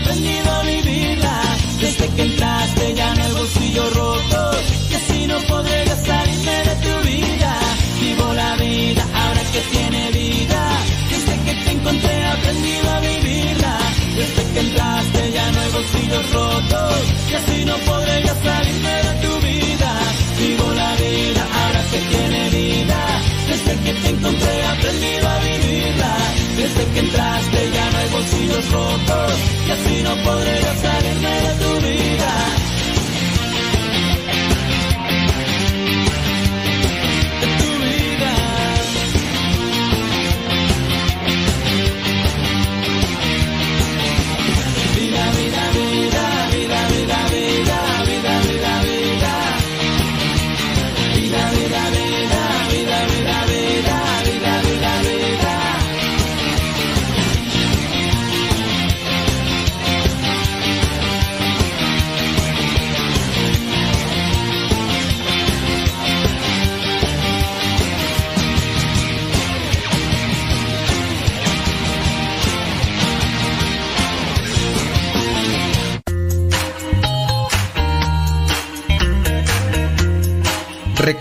aprendido a vivirla. Desde que entraste ya no hay bolsillo roto. Y así no podré salirme de tu vida. Vivo la vida ahora que tiene vida. Desde que te encontré aprendido a vivirla. Desde que entraste ya no hay bolsillos rotos. Y así no rotos. Y así no podré salirme de tu vida.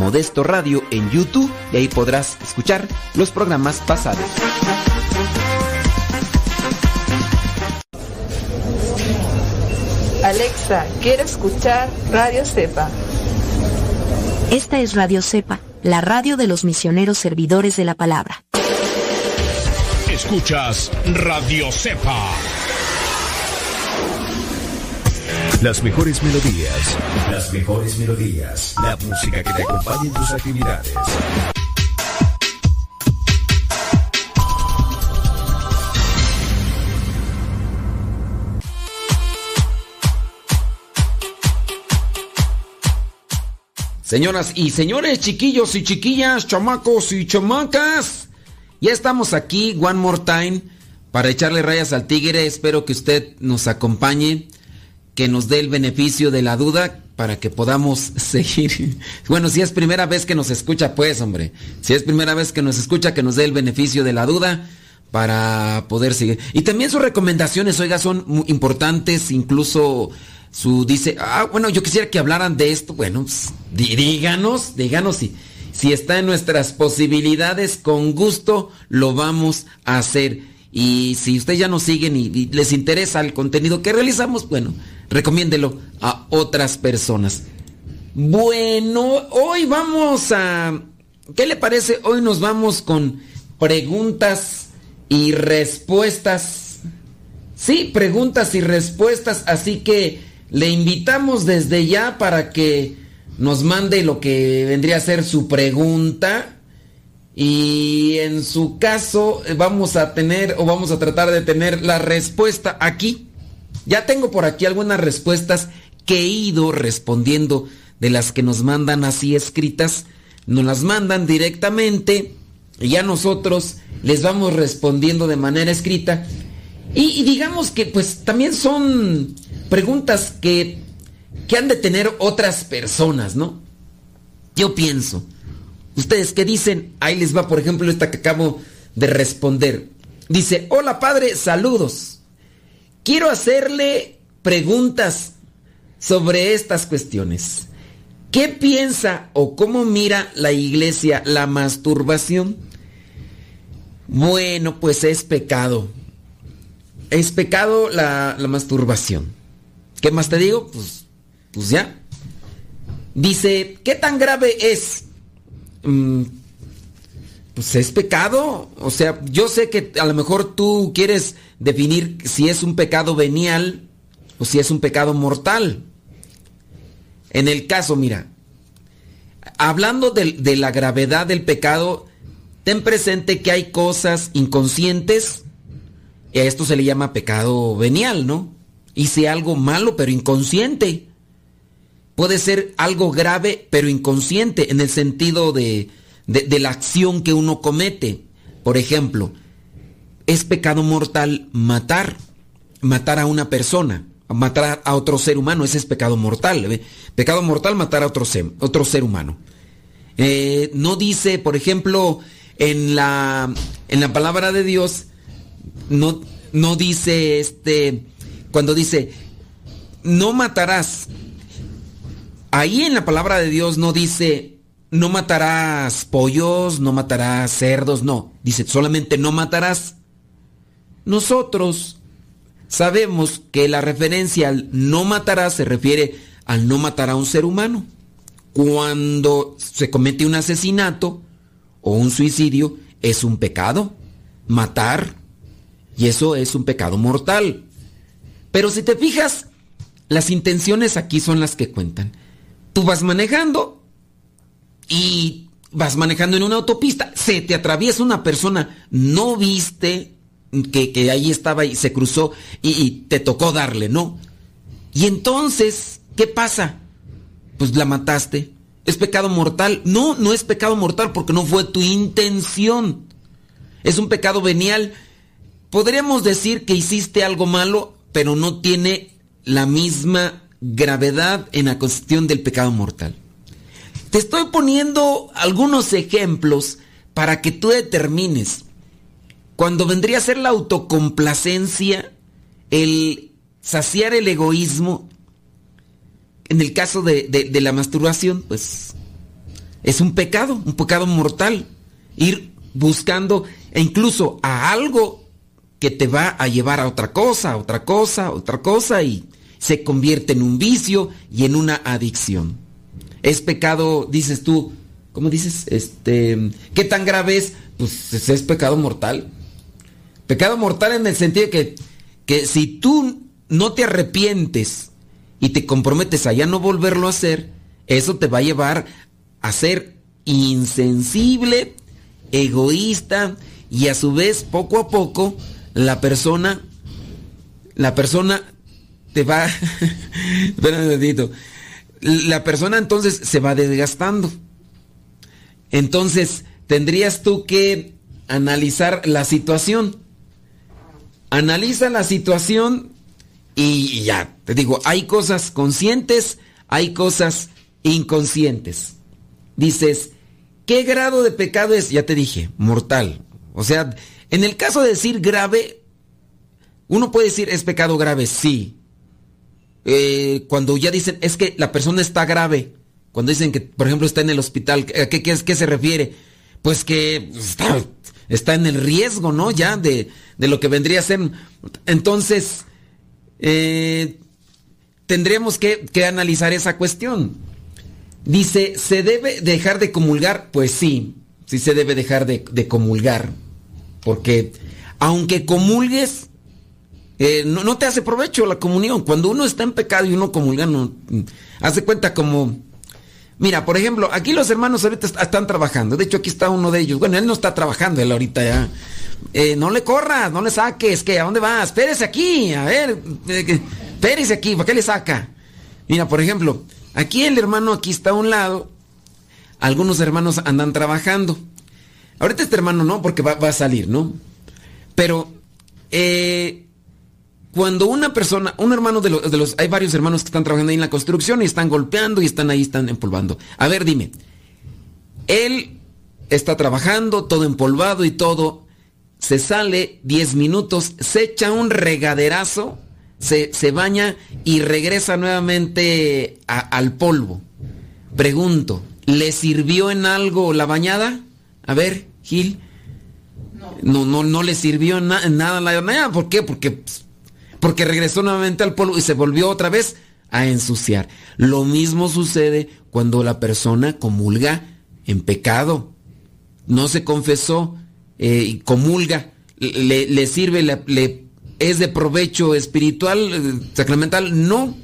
Modesto Radio en YouTube y ahí podrás escuchar los programas pasados. Alexa, quiero escuchar Radio Cepa. Esta es Radio Cepa, la radio de los misioneros servidores de la palabra. Escuchas Radio Cepa. Las mejores melodías. Las mejores melodías. La música que te acompañe en tus actividades. Señoras y señores, chiquillos y chiquillas, chamacos y chamacas, ya estamos aquí, one more time, para echarle rayas al tigre. Espero que usted nos acompañe, que nos dé el beneficio de la duda para que podamos seguir. Bueno, si es primera vez que nos escucha, pues, hombre, si es primera vez que nos escucha, que nos dé el beneficio de la duda para poder seguir. Y también sus recomendaciones, oiga, son importantes, incluso su dice, ah, bueno, yo quisiera que hablaran de esto. Bueno, pues, dí- díganos, díganos si, si está en nuestras posibilidades, con gusto lo vamos a hacer. Y si ustedes ya nos siguen y les interesa el contenido que realizamos, bueno, recomiéndelo a otras personas. Bueno, hoy vamos a... ¿Qué le parece? Hoy nos vamos con preguntas y respuestas. Sí, preguntas y respuestas, así que le invitamos desde ya para que nos mande lo que vendría a ser su pregunta. Y en su caso vamos a tener o vamos a tratar de tener la respuesta aquí. Ya tengo por aquí algunas respuestas que he ido respondiendo de las que nos mandan así escritas. Nos las mandan directamente y ya nosotros les vamos respondiendo de manera escrita. Y, digamos que pues también son preguntas que, que han de tener otras personas, ¿no? Yo pienso. Ustedes qué dicen, ahí les va por ejemplo esta que acabo de responder. Dice, hola padre, saludos. Quiero hacerle preguntas sobre estas cuestiones. ¿Qué piensa o cómo mira la iglesia la masturbación? Bueno, pues es pecado. Es pecado la, masturbación. ¿Qué más te digo? Pues, pues ya. Dice, ¿qué tan grave es? Mm, pues es pecado. O sea, yo sé que a lo mejor tú quieres definir si es un pecado venial o si es un pecado mortal. En el caso, mira, hablando de, de la gravedad del pecado, ten presente que hay cosas inconscientes, y a esto se le llama pecado venial, ¿no? Hice algo malo pero inconsciente. Puede ser algo grave pero inconsciente en el sentido de, de, la acción que uno comete. Por ejemplo, es pecado mortal matar, matar a una persona, matar a otro ser humano, ese es pecado mortal. Pecado mortal matar a otro ser, otro ser humano. Eh, no dice, por ejemplo, en la, en la palabra de Dios, no, no dice este, cuando dice, no matarás. Ahí en la palabra de Dios no dice, no matarás pollos, no matarás cerdos, no. Dice solamente no matarás. Nosotros sabemos que la referencia al no matarás se refiere al no matar a un ser humano. Cuando se comete un asesinato o un suicidio, es un pecado. Matar. Y eso es un pecado mortal. Pero si te fijas, las intenciones aquí son las que cuentan. Tú vas manejando y vas manejando en una autopista, se te atraviesa una persona, no viste que, que ahí estaba y se cruzó y, y te tocó darle, ¿no? Y entonces, ¿qué pasa? Pues la mataste. ¿Es pecado mortal? No, no es pecado mortal porque no fue tu intención. Es un pecado venial. Podríamos decir que hiciste algo malo, pero no tiene la misma gravedad en la cuestión del pecado mortal. Te estoy poniendo algunos ejemplos para que tú determines cuando vendría a ser la autocomplacencia, el saciar el egoísmo, en el caso de, de, la masturbación, pues es un pecado, un pecado mortal. Ir buscando e incluso a algo que te va a llevar a otra cosa, a otra cosa, otra cosa y se convierte en un vicio y en una adicción. Es pecado, dices tú, ¿cómo dices? Este, ¿qué tan grave es? Pues es pecado mortal. Pecado mortal en el sentido de que, que si tú no te arrepientes y te comprometes a ya no volverlo a hacer, eso te va a llevar a ser insensible, egoísta y a su vez poco a poco la persona la persona te va espera un ratito la persona entonces se va desgastando entonces tendrías tú que analizar la situación analiza la situación y ya, te digo, hay cosas conscientes, hay cosas inconscientes. Dices, ¿qué grado de pecado es? Ya te dije, mortal. O sea, en el caso de decir grave, uno puede decir es pecado grave, sí. Eh, cuando ya dicen, es que la persona está grave, cuando dicen que, por ejemplo, está en el hospital, ¿a qué, qué, qué se refiere? Pues que está, en el riesgo, ¿no? Ya de, de, lo que vendría a ser. Entonces, eh, tendríamos que, que, analizar esa cuestión. Dice, ¿se debe dejar de comulgar? Pues sí, sí se debe dejar de, de comulgar. Porque aunque comulgues, eh, no, te hace provecho la comunión. Cuando uno está en pecado y uno comulga, no, hace cuenta como... Mira, por ejemplo, aquí los hermanos ahorita están trabajando. De hecho, aquí está uno de ellos. Bueno, él no está trabajando, él ahorita ya. Eh, no le corras, no le saques. ¿Qué? ¿A dónde vas? Espérese aquí. A ver, eh, espérese aquí. ¿Para qué le saca? Mira, por ejemplo, aquí el hermano aquí está a un lado. Algunos hermanos andan trabajando. Ahorita este hermano no, porque va, va a salir, ¿no? Pero eh, cuando una persona, un hermano de los, de los, hay varios hermanos que están trabajando ahí en la construcción y están golpeando y están ahí, están empolvando. A ver, dime, él está trabajando, todo empolvado y todo, se sale 10 minutos, se echa un regaderazo, se, se baña y regresa nuevamente a, al polvo. Pregunto, ¿le sirvió en algo la bañada? A ver, Gil. No, no, no le sirvió en na nada la bañada. ¿Por qué? Porque porque regresó nuevamente al polvo y se volvió otra vez a ensuciar. Lo mismo sucede cuando la persona comulga en pecado. No se confesó eh, y comulga. Le, sirve, le, le, es de provecho espiritual, eh, sacramental. No.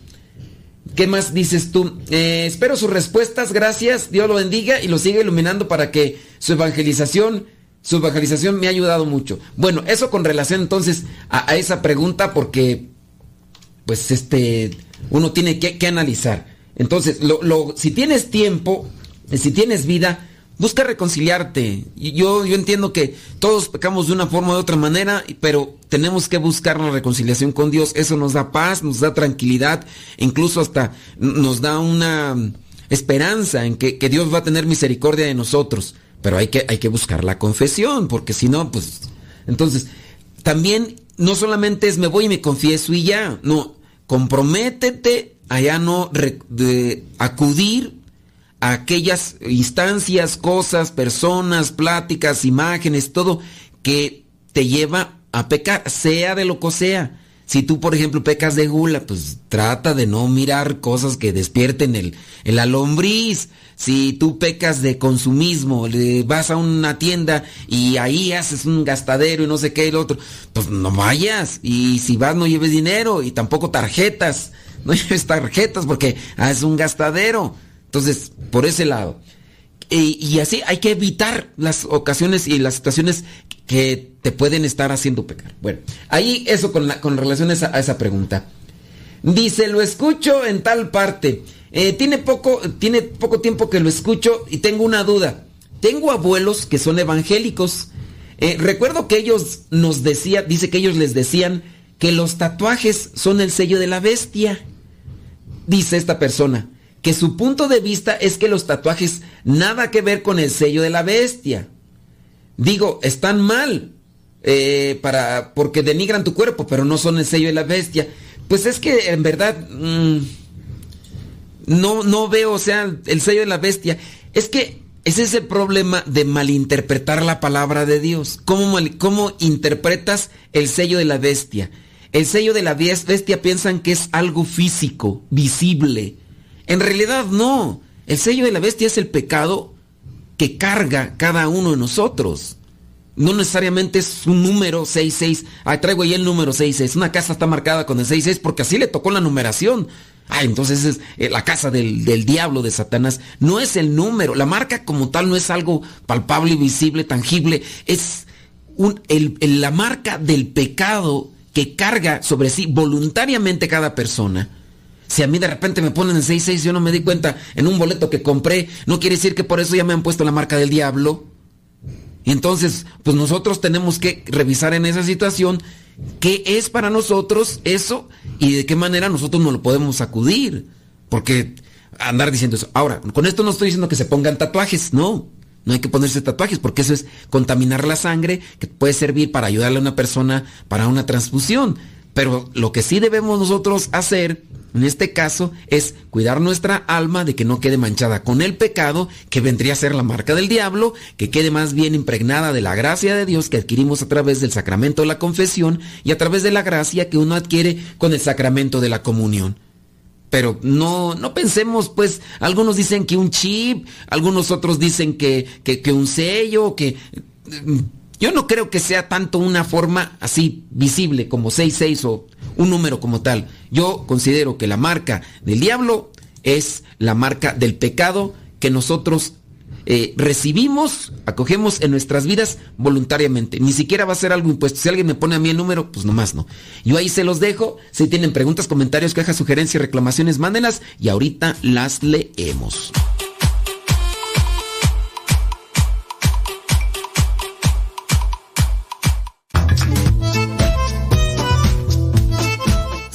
¿Qué más dices tú? Eh, espero sus respuestas, gracias, Dios lo bendiga y lo siga iluminando para que su evangelización su evangelización me ha ayudado mucho. Bueno, eso con relación entonces a, esa pregunta porque pues este uno tiene que, analizar. Entonces, lo, si tienes tiempo, si tienes vida, busca reconciliarte. Yo, yo entiendo que todos pecamos de una forma o de otra manera, pero tenemos que buscar la reconciliación con Dios. Eso nos da paz, nos da tranquilidad, incluso hasta nos da una esperanza en que Dios va a tener misericordia de nosotros. Pero hay que, hay que buscar la confesión, porque si no, pues... Entonces, también no solamente es me voy y me confieso y ya, no, comprométete a ya no de acudir a aquellas instancias, cosas, personas, pláticas, imágenes, todo que te lleva a pecar, sea de lo que sea. Si tú, por ejemplo, pecas de gula, pues trata de no mirar cosas que despierten el, el alombriz. Si tú pecas de consumismo, le vas a una tienda y ahí haces un gastadero y no sé qué lo otro, pues no vayas. Y si vas no lleves dinero y tampoco tarjetas. No lleves tarjetas porque es un gastadero. Entonces, por ese lado. Y, y, así hay que evitar las ocasiones y las situaciones que te pueden estar haciendo pecar. Bueno, ahí eso con, la, con relación a esa, a esa pregunta. Dice, lo escucho en tal parte. Eh, tiene, poco, tiene poco tiempo que lo escucho y tengo una duda. Tengo abuelos que son evangélicos. Eh, recuerdo que ellos nos decían, dice que ellos les decían que los tatuajes son el sello de la bestia. Dice esta persona que su punto de vista es que los tatuajes nada que ver con el sello de la bestia. Digo, están mal eh, para porque denigran tu cuerpo, pero no son el sello de la bestia. Pues es que en verdad mmm, no no veo, o sea, el sello de la bestia. Es que es el problema de malinterpretar la palabra de Dios. ¿Cómo, cómo interpretas el sello de la bestia? El sello de la bestia piensan que es algo físico, visible en realidad no. El sello de la bestia es el pecado que carga cada uno de nosotros. No necesariamente es un número 66. Ay, traigo ahí el número 66. Una casa está marcada con el 66 porque así le tocó la numeración. Ay, entonces es eh, la casa del, del, diablo de Satanás. No es el número. La marca como tal no es algo palpable, visible, tangible. Es un, el, la marca del pecado que carga sobre sí voluntariamente cada persona. Si a mí de repente me ponen en 66 yo no me di cuenta en un boleto que compré, no quiere decir que por eso ya me han puesto la marca del diablo. Entonces, pues nosotros tenemos que revisar en esa situación qué es para nosotros eso y de qué manera nosotros no lo podemos acudir. Porque andar diciendo eso. Ahora, con esto no estoy diciendo que se pongan tatuajes, no. No hay que ponerse tatuajes porque eso es contaminar la sangre que puede servir para ayudarle a una persona para una transfusión. Pero lo que sí debemos nosotros hacer en este caso es cuidar nuestra alma de que no quede manchada con el pecado, que vendría a ser la marca del diablo, que quede más bien impregnada de la gracia de Dios que adquirimos a través del sacramento de la confesión y a través de la gracia que uno adquiere con el sacramento de la comunión. pero no, no pensemos, pues, algunos dicen que un chip, algunos otros dicen que, que, un sello, que... mm, Yo no creo que sea tanto una forma así visible como 66 o un número como tal. Yo considero que la marca del diablo es la marca del pecado que nosotros eh, recibimos, acogemos en nuestras vidas voluntariamente. Ni siquiera va a ser algo impuesto. Si alguien me pone a mí el número, pues nomás no. Yo ahí se los dejo. Si tienen preguntas, comentarios, quejas, sugerencias, reclamaciones, mándenlas y ahorita las leemos.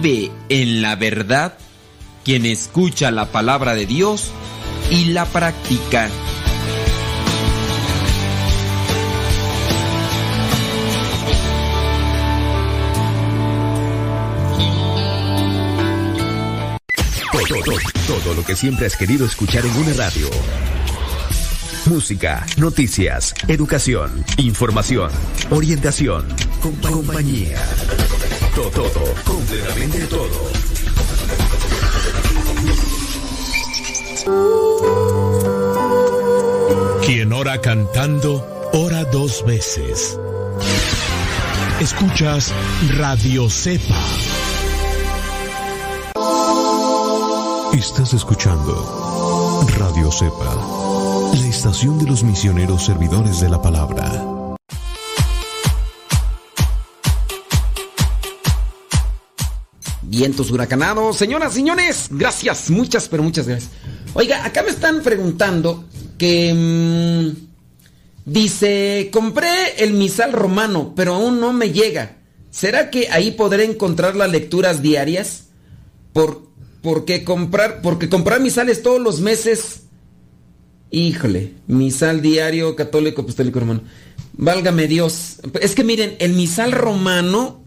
Vive en la verdad quien escucha la palabra de Dios y la practica. Todo, lo que siempre has querido escuchar en una radio. Música, noticias, educación, información, orientación, compa- compañía. Todo, completamente todo. Quien ora cantando, ora dos veces. Escuchas Radio Cepa. Estás escuchando Radio Cepa, la estación de los misioneros servidores de la palabra. Vientos huracanados. Señoras, señores, gracias, muchas, pero muchas gracias. Oiga, acá me están preguntando que... mm, dice, compré el misal romano, pero aún no me llega. ¿Será que ahí podré encontrar las lecturas diarias? Por, porque comprar, porque comprar misales todos los meses... Híjole, misal diario católico apostólico romano. Válgame Dios. Es que miren, el misal romano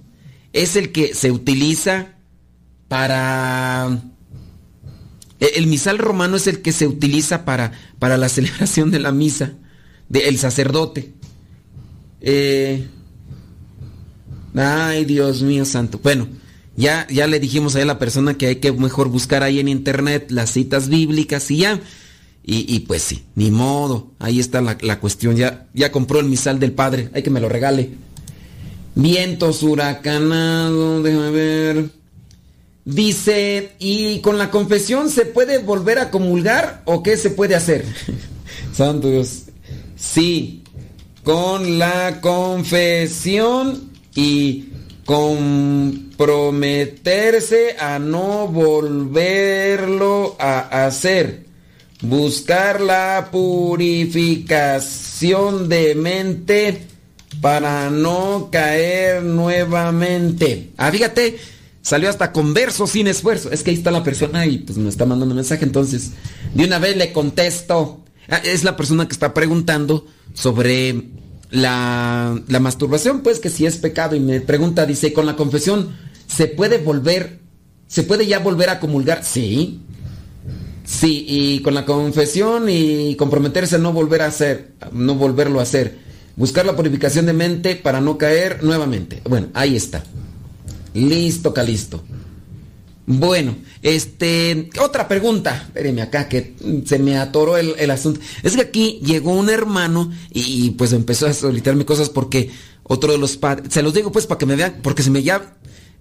es el que se utiliza para... e- El misal romano es el que se utiliza para, para la celebración de la misa del sacerdote. Eh, ay, Dios mío santo. Bueno, ya, ya le dijimos a la persona que hay que mejor buscar ahí en internet las citas bíblicas y ya. Y, y pues sí, ni modo. Ahí está la, la cuestión. Ya, ya compró el misal del padre. Hay que me lo regale. Vientos huracanados, déjame ver. Dice, ¿y con la confesión se puede volver a comulgar o qué se puede hacer? Santo Dios. Sí, con la confesión y comprometerse a no volverlo a hacer. Buscar la purificación de mente para no caer nuevamente. Ah, fíjate, salió hasta con verso sin esfuerzo. Es que ahí está la persona y pues me está mandando un mensaje, entonces de una vez le contesto. Ah, es la persona que está preguntando sobre la, la masturbación, pues que si es pecado y me pregunta, dice, con la confesión, ¿se puede volver, se puede ya volver a comulgar? Sí. Sí, y con la confesión y comprometerse a no volver a hacer, no volverlo a hacer. Buscar la purificación de mente para no caer nuevamente. Bueno, ahí está. Listo, Calisto. Bueno, este, otra pregunta. Espérenme acá que se me atoró el, asunto. Es que aquí llegó un hermano y, y, pues empezó a solicitarme cosas porque otro de los padres, se los digo pues para que me vean, porque si me ya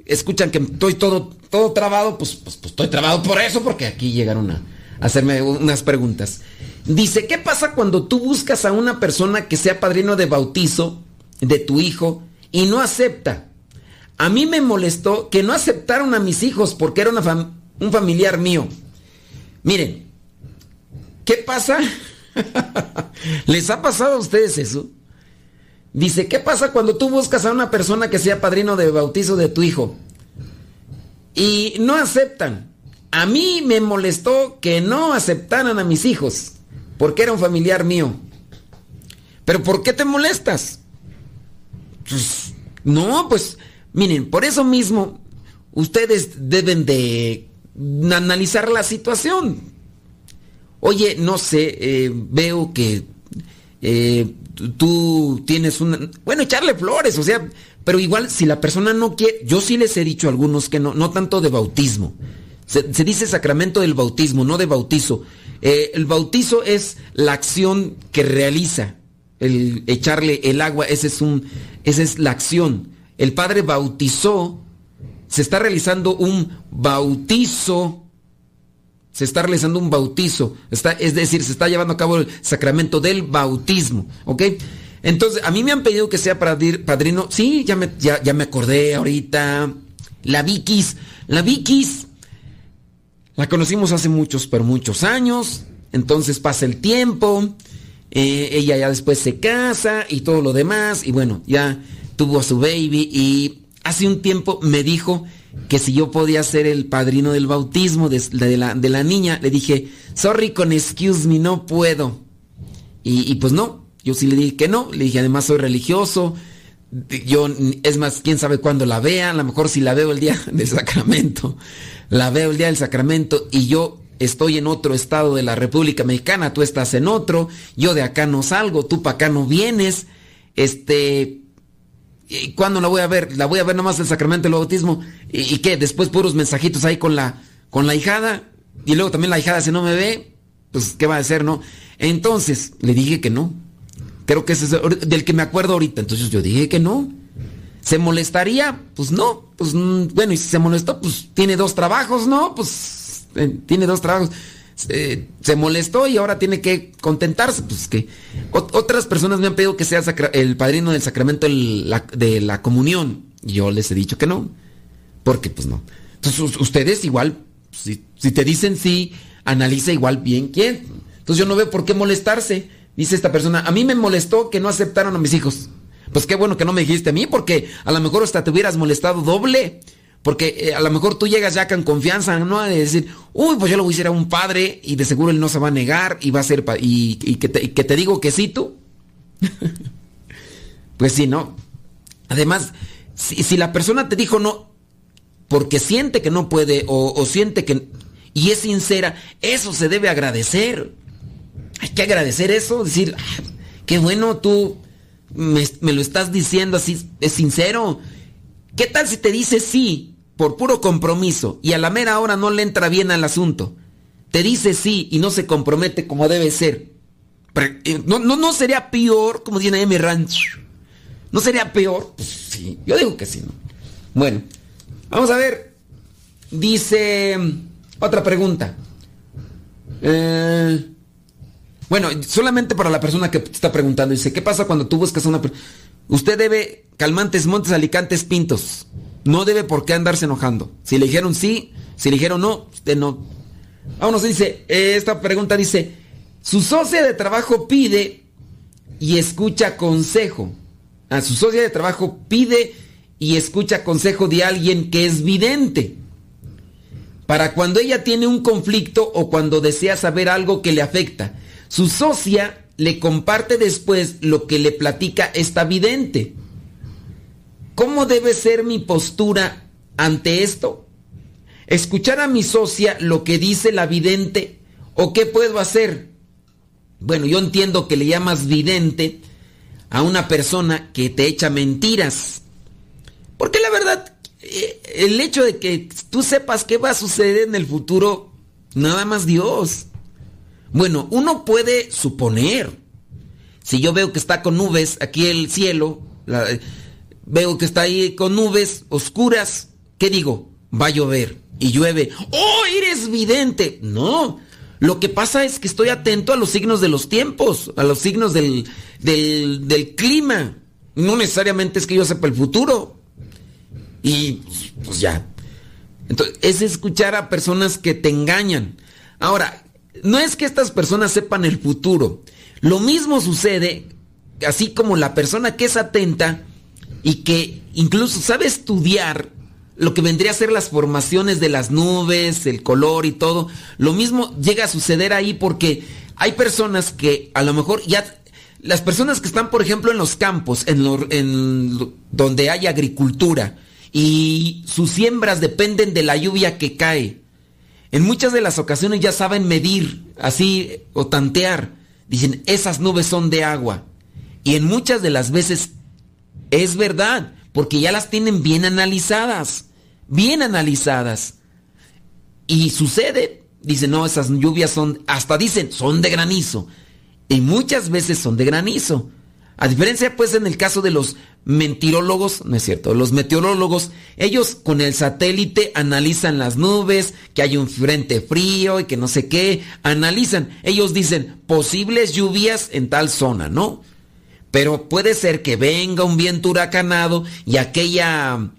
escuchan que estoy todo, todo trabado, pues, pues, pues estoy trabado por eso, porque aquí llegaron a hacerme unas preguntas. Dice, ¿qué pasa cuando tú buscas a una persona que sea padrino de bautizo de tu hijo y no acepta? A mí me molestó que no aceptaron a mis hijos porque era una fam un familiar mío. Miren, ¿qué pasa? ¿Les ha pasado a ustedes eso? Dice, ¿qué pasa cuando tú buscas a una persona que sea padrino de bautizo de tu hijo? Y no aceptan. A mí me molestó que no aceptaran a mis hijos, porque era un familiar mío. Pero ¿por qué te molestas? Pues, no, pues miren, por eso mismo ustedes deben de analizar la situación. Oye, no sé, eh, veo que eh, tú tienes una... Bueno, echarle flores, o sea, pero igual si la persona no quiere... Yo sí les he dicho a algunos que no, no tanto de bautismo. Se, dice sacramento del bautismo, no de bautizo. Eh, el bautizo es la acción que realiza. El echarle el agua, es un, esa es la acción. El Padre bautizó, se está realizando un bautizo se está realizando un bautizo, está, es decir, se está llevando a cabo el sacramento del bautismo, ¿ok? Entonces, a mí me han pedido que sea padrino, sí, ya me, ya, me acordé ahorita, la Vikis, la Vikis, la conocimos hace muchos, pero muchos años, entonces pasa el tiempo, eh, ella ya después se casa y todo lo demás, y bueno, ya tuvo a su baby y hace un tiempo me dijo que si yo podía ser el padrino del bautismo de, la, de la, niña. Le dije, sorry con excuse me, no puedo. Y, pues no, yo sí le dije que no. Le dije, además soy religioso. Yo, es más, quién sabe cuándo la vea. A lo mejor si la veo el día del sacramento. La veo el día del sacramento y yo estoy en otro estado de la República Mexicana, tú estás en otro, yo de acá no salgo, tú para acá no vienes. Este, ¿Y cuándo la voy a ver? La voy a ver nomás el sacramento del bautismo. ¿Y, qué? Después puros mensajitos ahí con la, con la hijada. Y luego también la hijada si no me ve, pues ¿qué va a hacer, no? Entonces, le dije que no. Creo que ese es del que me acuerdo ahorita. Entonces yo dije que no. ¿Se molestaría? Pues no. Pues mm, bueno, y si se molestó, pues tiene dos trabajos, ¿no? Pues eh, tiene dos trabajos. Eh, se molestó y ahora tiene que contentarse. Pues que otras personas me han pedido que sea el padrino del sacramento de la comunión. Y yo les he dicho que no. Porque pues no. Entonces ustedes igual, si, te dicen sí, analiza igual bien quién. Entonces yo no veo por qué molestarse. Dice esta persona, a mí me molestó que no aceptaron a mis hijos. Pues qué bueno que no me dijiste a mí, porque a lo mejor hasta te hubieras molestado doble. Porque eh, a lo mejor tú llegas ya con confianza, ¿no? De decir, uy, pues yo lo voy a a un padre y de seguro él no se va a negar y va a ser, y, que, te, digo que sí tú. pues sí, ¿no? Además, si, la persona te dijo no, porque siente que no puede o, siente que... Y es sincera, eso se debe agradecer. Hay que agradecer eso, decir, ah, qué bueno tú me, me lo estás diciendo así, es sincero. ¿Qué tal si te dice sí? Por puro compromiso y a la mera hora no le entra bien al asunto, te dice sí y no se compromete como debe ser, eh, no, no, no sería peor, como dice M. Ranch, no sería peor, pues sí, yo digo que sí, ¿no? Bueno, vamos a ver, dice otra pregunta. Eh, bueno, solamente para la persona que te está preguntando, dice, ¿qué pasa cuando tú buscas a una persona? Usted debe calmantes, montes, alicantes, pintos. No debe por qué andarse enojando. Si le dijeron sí, si le dijeron no, usted no. Vámonos, dice, esta pregunta dice, su socia de trabajo pide y escucha consejo. A su socia de trabajo pide y escucha consejo de alguien que es vidente. Para cuando ella tiene un conflicto o cuando desea saber algo que le afecta. Su socia le comparte después lo que le platica esta vidente. ¿Cómo debe ser mi postura ante esto? ¿Escuchar a mi socia lo que dice la vidente o qué puedo hacer? Bueno, yo entiendo que le llamas vidente a una persona que te echa mentiras. Porque la verdad, eh, el hecho de que tú sepas qué va a suceder en el futuro, nada más Dios. Bueno, uno puede suponer. Si yo veo que está con nubes aquí el cielo, veo que está ahí con nubes oscuras, ¿qué digo? Va a llover y llueve. ¡Oh, eres vidente! No, lo que pasa es que estoy atento a los signos de los tiempos, a los signos del, del, clima. No necesariamente es que yo sepa el futuro. Y pues ya. Entonces, es escuchar a personas que te engañan. Ahora, no es que estas personas sepan el futuro. Lo mismo sucede así como la persona que es atenta y que incluso sabe estudiar lo que vendría a ser las formaciones de las nubes, el color y todo, lo mismo llega a suceder ahí porque hay personas que a lo mejor ya las personas que están, por ejemplo, en los campos, en, donde hay agricultura, y sus siembras dependen de la lluvia que cae. En muchas de las ocasiones ya saben medir, así, o tantear. Dicen, esas nubes son de agua. Y en muchas de las veces es verdad, porque ya las tienen bien analizadas, bien analizadas. Y sucede, dicen, no, esas lluvias son, hasta dicen, son de granizo. Y muchas veces son de granizo. A diferencia, pues, en el caso de los mentirólogos, no es cierto, los meteorólogos, ellos con el satélite analizan las nubes, que hay un frente frío y que no sé qué, analizan, ellos dicen posibles lluvias en tal zona, ¿no? Pero puede ser que venga un viento huracanado y aquella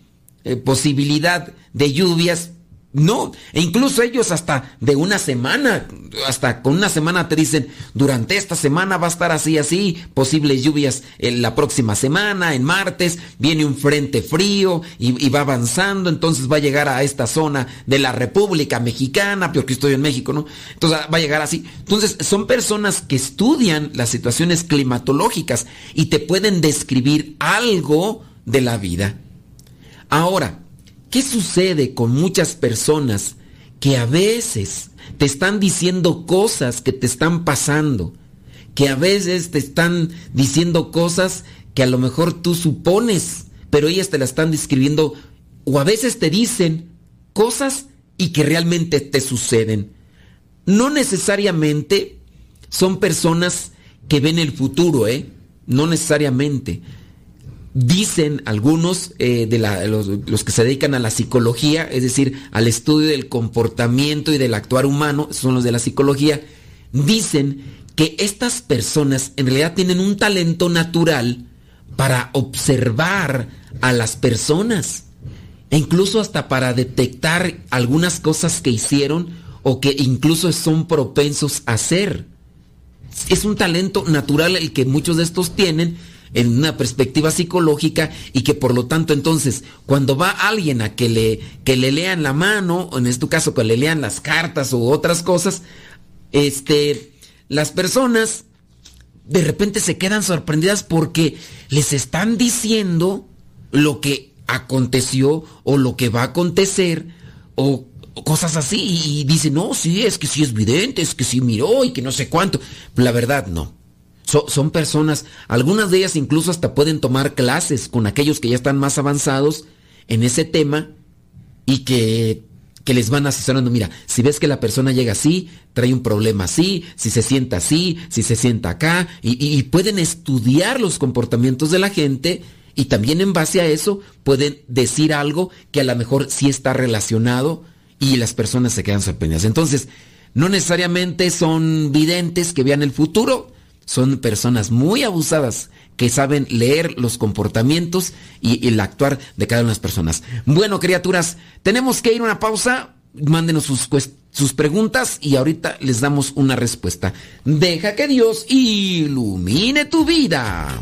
eh, posibilidad de lluvias no, e incluso ellos hasta de una semana, hasta con una semana te dicen, durante esta semana va a estar así, así, posibles lluvias en la próxima semana, en martes, viene un frente frío y, va avanzando, entonces va a llegar a esta zona de la República Mexicana, porque estoy en México, ¿no? Entonces va a llegar así. Entonces son personas que estudian las situaciones climatológicas y te pueden describir algo de la vida. Ahora, ¿Qué sucede con muchas personas que a veces te están diciendo cosas que te están pasando? Que a veces te están diciendo cosas que a lo mejor tú supones, pero ellas te las están describiendo o a veces te dicen cosas y que realmente te suceden. No necesariamente son personas que ven el futuro, ¿eh? No necesariamente dicen algunos eh, de los, que se dedican a la psicología, es decir, al estudio del comportamiento y del actuar humano, son los de la psicología, dicen que estas personas en realidad tienen un talento natural para observar a las personas e incluso hasta para detectar algunas cosas que hicieron o que incluso son propensos a hacer. Es un talento natural el que muchos de estos tienen en una perspectiva psicológica y que por lo tanto entonces cuando va alguien a que le, que le lean la mano, o en este caso que le lean las cartas u otras cosas, este, las personas de repente se quedan sorprendidas porque les están diciendo lo que aconteció o lo que va a acontecer o cosas así y dicen, no, sí, es que sí es evidente, es que sí miró y que no sé cuánto. La verdad, no son personas, algunas de ellas incluso hasta pueden tomar clases con aquellos que ya están más avanzados en ese tema y que, que les van asesorando. Mira, si ves que la persona llega así, trae un problema así, si se sienta así, si se sienta acá, y, y pueden estudiar los comportamientos de la gente y también en base a eso pueden decir algo que a lo mejor sí está relacionado y las personas se quedan sorprendidas. Entonces, no necesariamente son videntes que vean el futuro, son personas muy abusadas que saben leer los comportamientos y, el actuar de cada una de las personas. Bueno, criaturas, tenemos que ir a una pausa. Mándenos sus, sus preguntas y ahorita les damos una respuesta. Deja que Dios ilumine tu vida.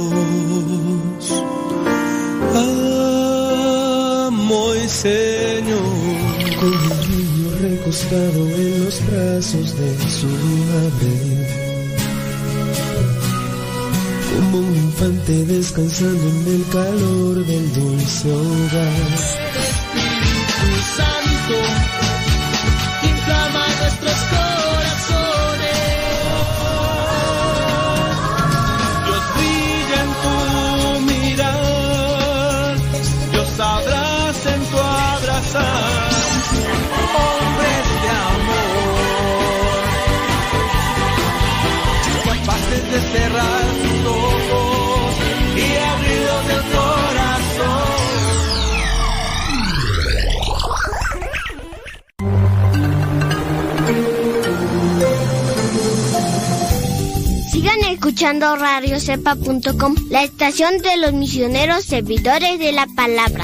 Señor. recostado en los brazos de su madre. Como un infante descansando en el calor del dulce hogar. Cerrar y abrirlos del corazón. Sigan escuchando radiocepa.com, la estación de los misioneros servidores de la palabra.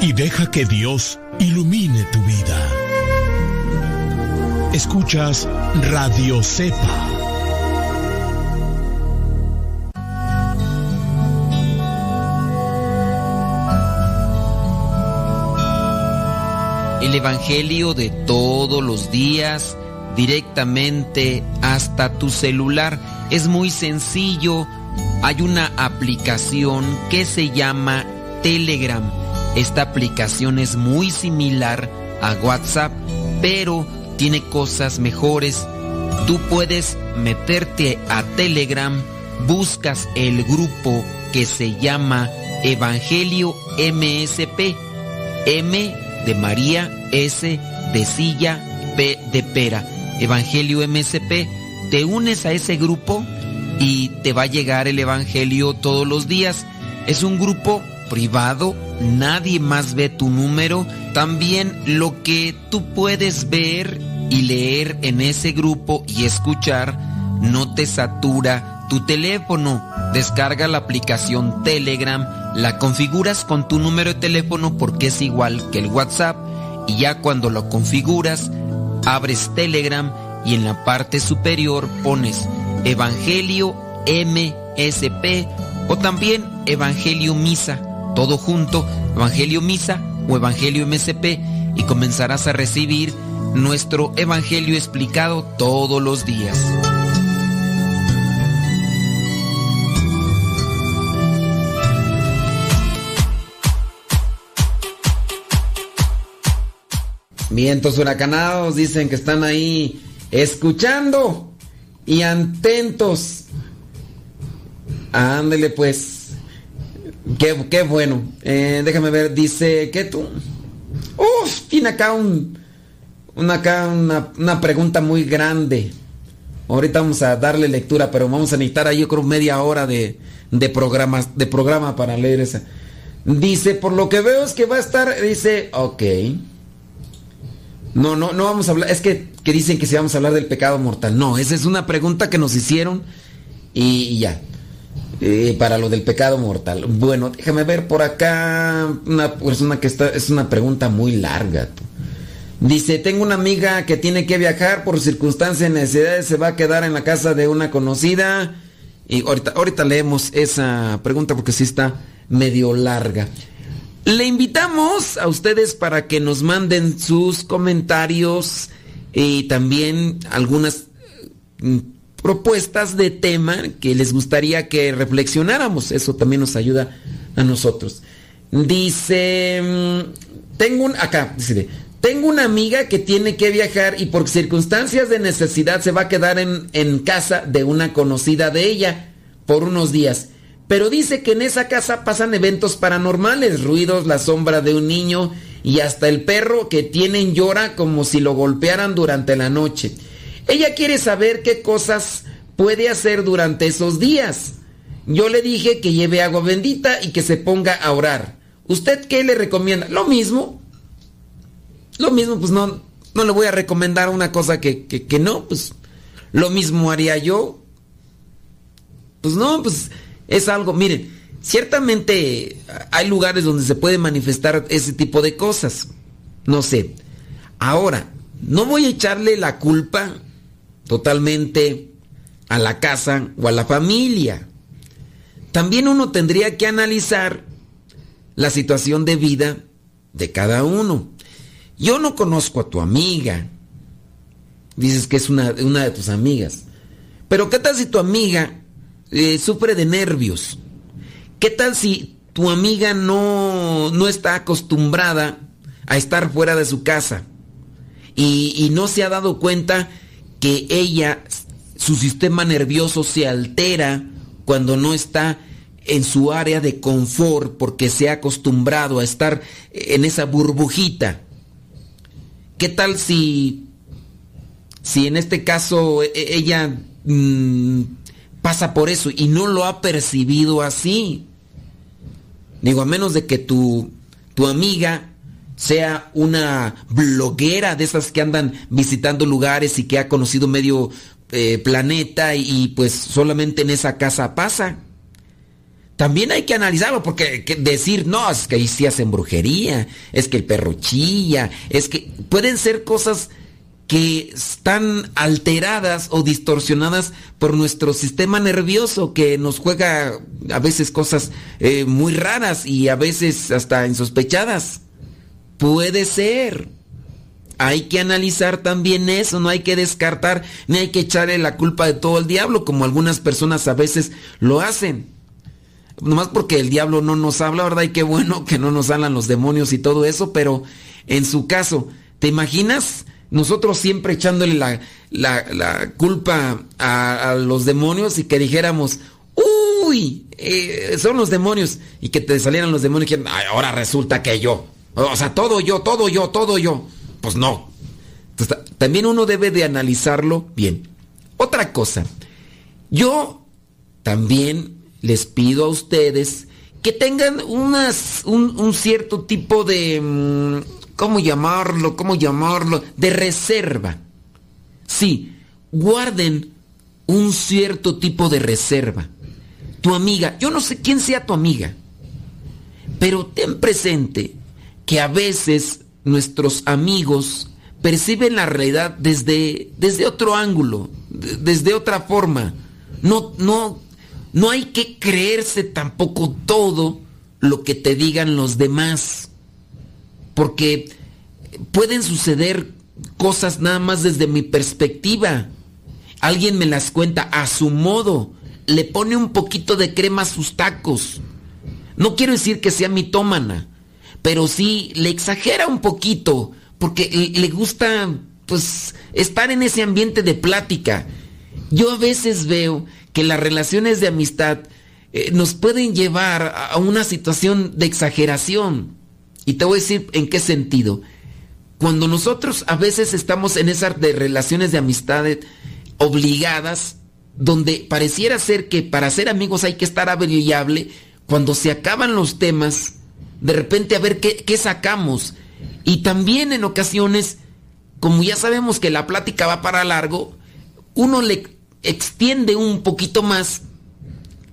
y deja que Dios ilumine tu vida. Escuchas Radio Cepa. El Evangelio de todos los días directamente hasta tu celular. Es muy sencillo. Hay una aplicación que se llama Telegram. Esta aplicación es muy similar a WhatsApp, pero tiene cosas mejores. Tú puedes meterte a Telegram, buscas el grupo que se llama Evangelio MSP. M de María, S de silla, P de pera. Evangelio MSP. Te unes a ese grupo y te va a llegar el Evangelio todos los días. Es un grupo privado, nadie más ve tu número. También lo que tú puedes ver y leer en ese grupo y escuchar no te satura tu teléfono. Descarga la aplicación Telegram, la configuras con tu número de teléfono porque es igual que el WhatsApp y ya cuando lo configuras, abres Telegram y en la parte superior pones Evangelio MSP o también Evangelio Misa, todo junto, Evangelio Misa o Evangelio MSP y comenzarás a recibir nuestro Evangelio explicado todos los días. Vientos huracanados dicen que están ahí escuchando y atentos. Ándele pues. Qué, qué bueno. Eh, déjame ver, dice que tú. Uf, tiene acá un. Una, acá una, una pregunta muy grande. Ahorita vamos a darle lectura, pero vamos a necesitar ahí yo creo media hora de, de, programas, de programa para leer esa. Dice, por lo que veo es que va a estar, dice, ok. No, no, no vamos a hablar, es que, que dicen que si vamos a hablar del pecado mortal. No, esa es una pregunta que nos hicieron y ya. Eh, para lo del pecado mortal. Bueno, déjame ver por acá una persona que está, es una pregunta muy larga. Dice, tengo una amiga que tiene que viajar por circunstancias y necesidades, se va a quedar en la casa de una conocida. Y ahorita, ahorita leemos esa pregunta porque sí está medio larga. Le invitamos a ustedes para que nos manden sus comentarios y también algunas mm, propuestas de tema que les gustaría que reflexionáramos. Eso también nos ayuda a nosotros. Dice, mm, tengo un, acá, dice, tengo una amiga que tiene que viajar y por circunstancias de necesidad se va a quedar en, en casa de una conocida de ella por unos días. Pero dice que en esa casa pasan eventos paranormales, ruidos, la sombra de un niño y hasta el perro que tienen llora como si lo golpearan durante la noche. Ella quiere saber qué cosas puede hacer durante esos días. yo le dije que lleve agua bendita y que se ponga a orar. ¿Usted qué le recomienda? Lo mismo. Lo mismo, pues no, no le voy a recomendar una cosa que, que, no, pues lo mismo haría yo. Pues no, pues es algo, miren, ciertamente hay lugares donde se puede manifestar ese tipo de cosas. No sé. Ahora, no voy a echarle la culpa totalmente a la casa o a la familia. También uno tendría que analizar la situación de vida de cada uno. Yo no conozco a tu amiga. Dices que es una, de tus amigas. Pero ¿qué tal si tu amiga eh, sufre de nervios? ¿Qué tal si tu amiga no, no está acostumbrada a estar fuera de su casa? Y, y no se ha dado cuenta que ella, su sistema nervioso se altera cuando no está en su área de confort porque se ha acostumbrado a estar en esa burbujita. ¿Qué tal si, si en este caso e- e- ella mm, pasa por eso y no lo ha percibido así? Digo, a menos de que tu, tu amiga sea una bloguera de esas que andan visitando lugares y que ha conocido medio eh, planeta y pues solamente en esa casa pasa. También hay que analizarlo porque que decir, no, es que ahí sí hacen brujería, es que el perro chilla, es que pueden ser cosas que están alteradas o distorsionadas por nuestro sistema nervioso que nos juega a veces cosas eh, muy raras y a veces hasta insospechadas. Puede ser. Hay que analizar también eso, no hay que descartar ni hay que echarle la culpa de todo el diablo como algunas personas a veces lo hacen. Nomás porque el diablo no nos habla, ¿verdad? Y qué bueno que no nos hablan los demonios y todo eso, pero en su caso, ¿te imaginas? Nosotros siempre echándole la, la- la culpa a, los demonios y que dijéramos, uy, eh, son los demonios, y que te salieran los demonios y que "Ay, ahora resulta que yo. O sea, todo yo, todo yo, todo yo. Pues no. También uno debe de analizarlo bien. Otra cosa, yo también les pido a ustedes que tengan unas, un, un cierto tipo de, mm, ¿cómo llamarlo? ¿Cómo llamarlo? De reserva. Sí, guarden un cierto tipo de reserva. Tu amiga, yo no sé quién sea tu amiga, pero ten presente que a veces nuestros amigos perciben la realidad desde, desde otro ángulo, de- desde otra forma. No, no, no hay que creerse tampoco todo lo que te digan los demás, porque pueden suceder cosas nada más desde mi perspectiva. Alguien me las cuenta a su modo, le pone un poquito de crema a sus tacos. No quiero decir que sea mitómana, pero sí le exagera un poquito, porque le gusta pues estar en ese ambiente de plática. Yo a veces veo que las relaciones de amistad eh, nos pueden llevar a una situación de exageración. Y te voy a decir en qué sentido. Cuando nosotros a veces estamos en esas de relaciones de amistad obligadas, donde pareciera ser que para ser amigos hay que estar habiliable, cuando se acaban los temas, de repente a ver qué, qué sacamos. Y también en ocasiones, como ya sabemos que la plática va para largo, uno le extiende un poquito más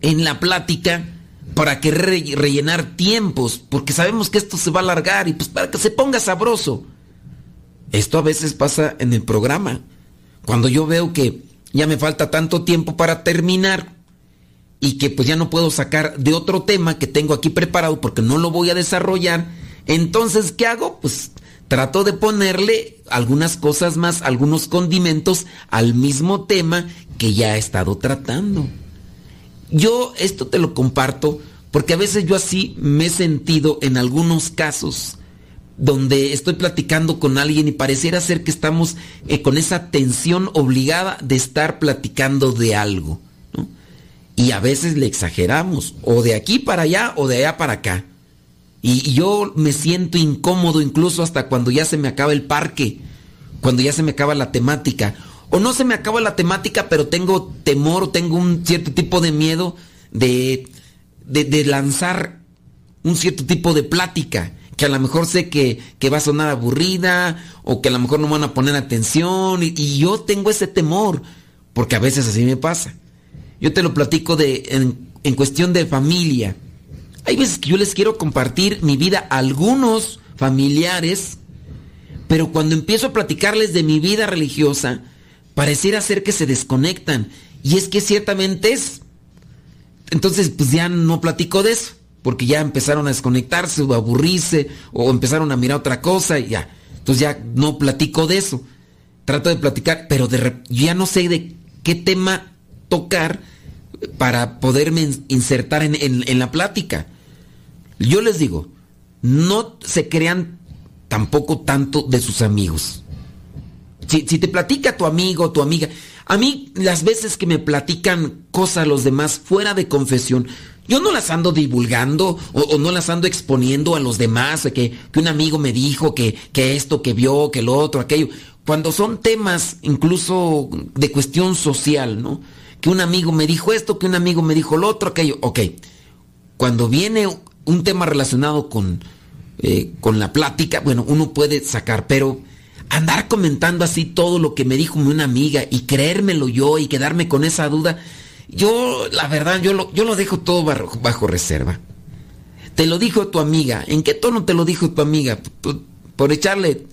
en la plática para que re- rellenar tiempos, porque sabemos que esto se va a alargar y pues para que se ponga sabroso. Esto a veces pasa en el programa. Cuando yo veo que ya me falta tanto tiempo para terminar y que pues ya no puedo sacar de otro tema que tengo aquí preparado porque no lo voy a desarrollar, entonces ¿qué hago? Pues trato de ponerle algunas cosas más, algunos condimentos al mismo tema que ya he estado tratando. Yo esto te lo comparto porque a veces yo así me he sentido en algunos casos donde estoy platicando con alguien y pareciera ser que estamos eh, con esa tensión obligada de estar platicando de algo. Y a veces le exageramos, o de aquí para allá o de allá para acá. Y, yo me siento incómodo incluso hasta cuando ya se me acaba el parque, cuando ya se me acaba la temática. O no se me acaba la temática, pero tengo temor, tengo un cierto tipo de miedo de, de, lanzar un cierto tipo de plática que a lo mejor sé que, que, va a sonar aburrida o que a lo mejor no van a poner atención y, yo tengo ese temor porque a veces así me pasa. Yo te lo platico de en, cuestión de familia. Hay veces que yo les quiero compartir mi vida a algunos familiares, pero cuando empiezo a platicarles de mi vida religiosa, pareciera ser que se desconectan. Y es que ciertamente es. Entonces, pues ya no platico de eso porque ya empezaron a desconectarse o a aburrirse o empezaron a mirar otra cosa y ya. Entonces ya no platico de eso. Trato de platicar, pero de ya no sé de qué tema tocar para poderme insertar en, en, la plática. Yo les digo, no se crean tampoco tanto de sus amigos. Si, te platica tu amigo tu amiga, a mí las veces que me platican cosas los demás fuera de confesión, yo no las ando divulgando o, no las ando exponiendo a los demás, que, que un amigo me dijo que, que, esto, que vio, que lo otro, aquello. Cuando son temas incluso de cuestión social, ¿no? Que un amigo me dijo esto, que un amigo me dijo lo otro, aquello. Ok. Cuando viene un tema relacionado con, eh, con la plática, bueno, uno puede sacar, pero andar comentando así todo lo que me dijo una amiga y creérmelo yo y quedarme con esa duda, yo, la verdad, yo lo, yo lo dejo todo bajo, reserva. Te lo dijo tu amiga. ¿En qué tono te lo dijo tu amiga? Por, por, echarle,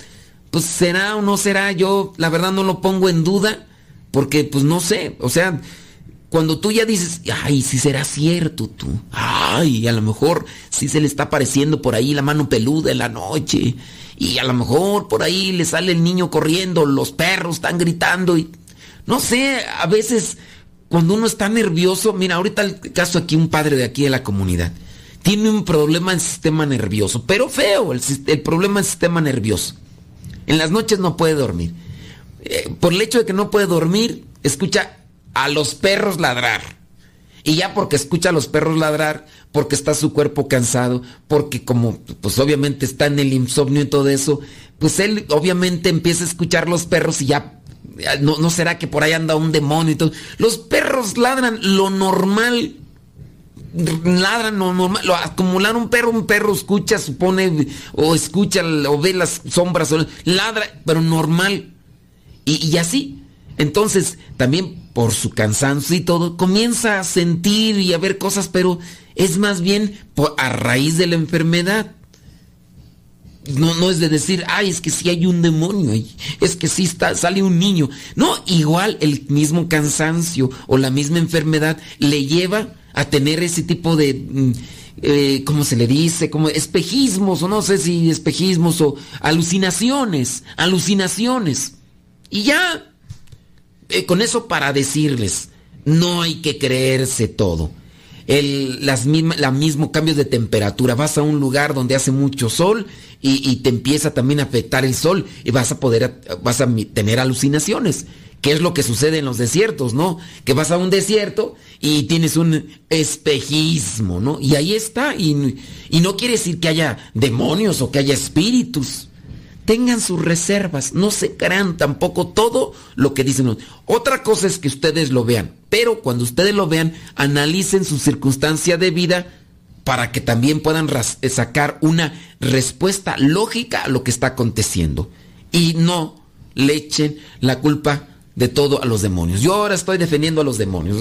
pues será o no será. Yo, la verdad, no lo pongo en duda porque, pues no sé. O sea, cuando tú ya dices, ay, si será cierto tú. Ay, a lo mejor si se le está apareciendo por ahí la mano peluda en la noche. Y a lo mejor por ahí le sale el niño corriendo, los perros están gritando y... No sé, a veces cuando uno está nervioso, mira, ahorita el caso aquí, un padre de aquí de la comunidad, tiene un problema en sistema nervioso, pero feo, el, problema en sistema nervioso. En las noches no puede dormir. Eh, por el hecho de que no puede dormir, escucha a los perros ladrar. Y ya porque escucha a los perros ladrar, porque está su cuerpo cansado, porque como pues obviamente está en el insomnio y todo eso, pues él obviamente empieza a escuchar los perros y ya no, no, será que por ahí anda un demonio y todo. Los perros ladran lo normal. Ladran lo normal. Lo, acumular un perro, un perro escucha, supone, o escucha, o ve las sombras, ladra, pero normal. Y, y así. Entonces, también por su cansancio y todo, comienza a sentir y a ver cosas, pero es más bien a raíz de la enfermedad. No, no es de decir, ay, es que sí hay un demonio es que sí está, sale un niño. No, igual el mismo cansancio o la misma enfermedad le lleva a tener ese tipo de, eh, ¿cómo se le dice? Como espejismos, o no sé si espejismos o alucinaciones, alucinaciones. Y ya, eh, con eso para decirles, no hay que creerse todo. El, las misma, la mismo cambios de temperatura. Vas a un lugar donde hace mucho sol y, y, te empieza también a afectar el sol y vas a poder, vas a tener alucinaciones. ¿Qué es lo que sucede en los desiertos, no? Que vas a un desierto y tienes un espejismo, ¿no? Y ahí está. Y, y no quiere decir que haya demonios o que haya espíritus. Tengan sus reservas, no se crean tampoco todo lo que dicen. Otra cosa es que ustedes lo vean, pero cuando ustedes lo vean, analicen su circunstancia de vida para que también puedan sacar una respuesta lógica a lo que está aconteciendo. Y no le echen la culpa de todo a los demonios. Yo ahora estoy defendiendo a los demonios.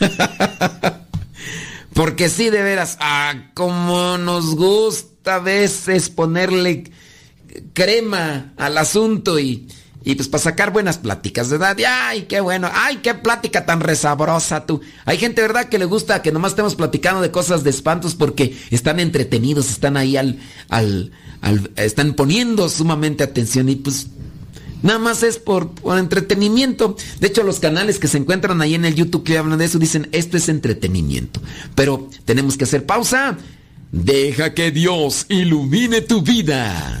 Porque sí, de veras, ah, como nos gusta a veces ponerle crema al asunto y, y pues para sacar buenas pláticas, ¿verdad? Ay, qué bueno, ay, qué plática tan resabrosa tú. Hay gente, ¿verdad?, que le gusta que nomás estemos platicando de cosas de espantos porque están entretenidos, están ahí al, al, al están poniendo sumamente atención y pues nada más es por, por, entretenimiento. De hecho, los canales que se encuentran ahí en el YouTube que hablan de eso dicen, esto es entretenimiento. Pero tenemos que hacer pausa. Deja que Dios ilumine tu vida.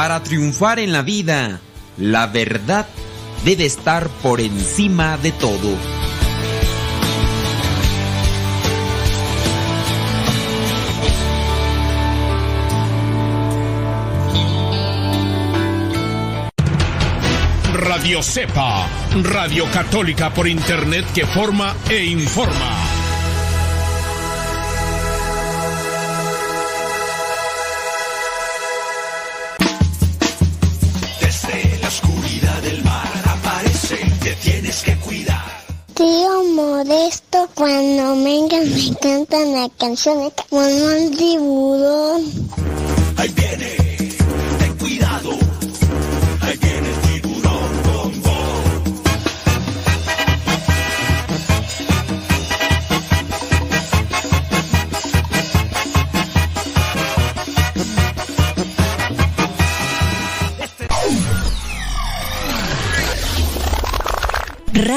Para triunfar en la vida, la verdad debe estar por encima de todo. Radio Cepa, Radio Católica por Internet que forma e informa. Tío Modesto, cuando venga me cantan la canción de el tiburón. Ahí viene,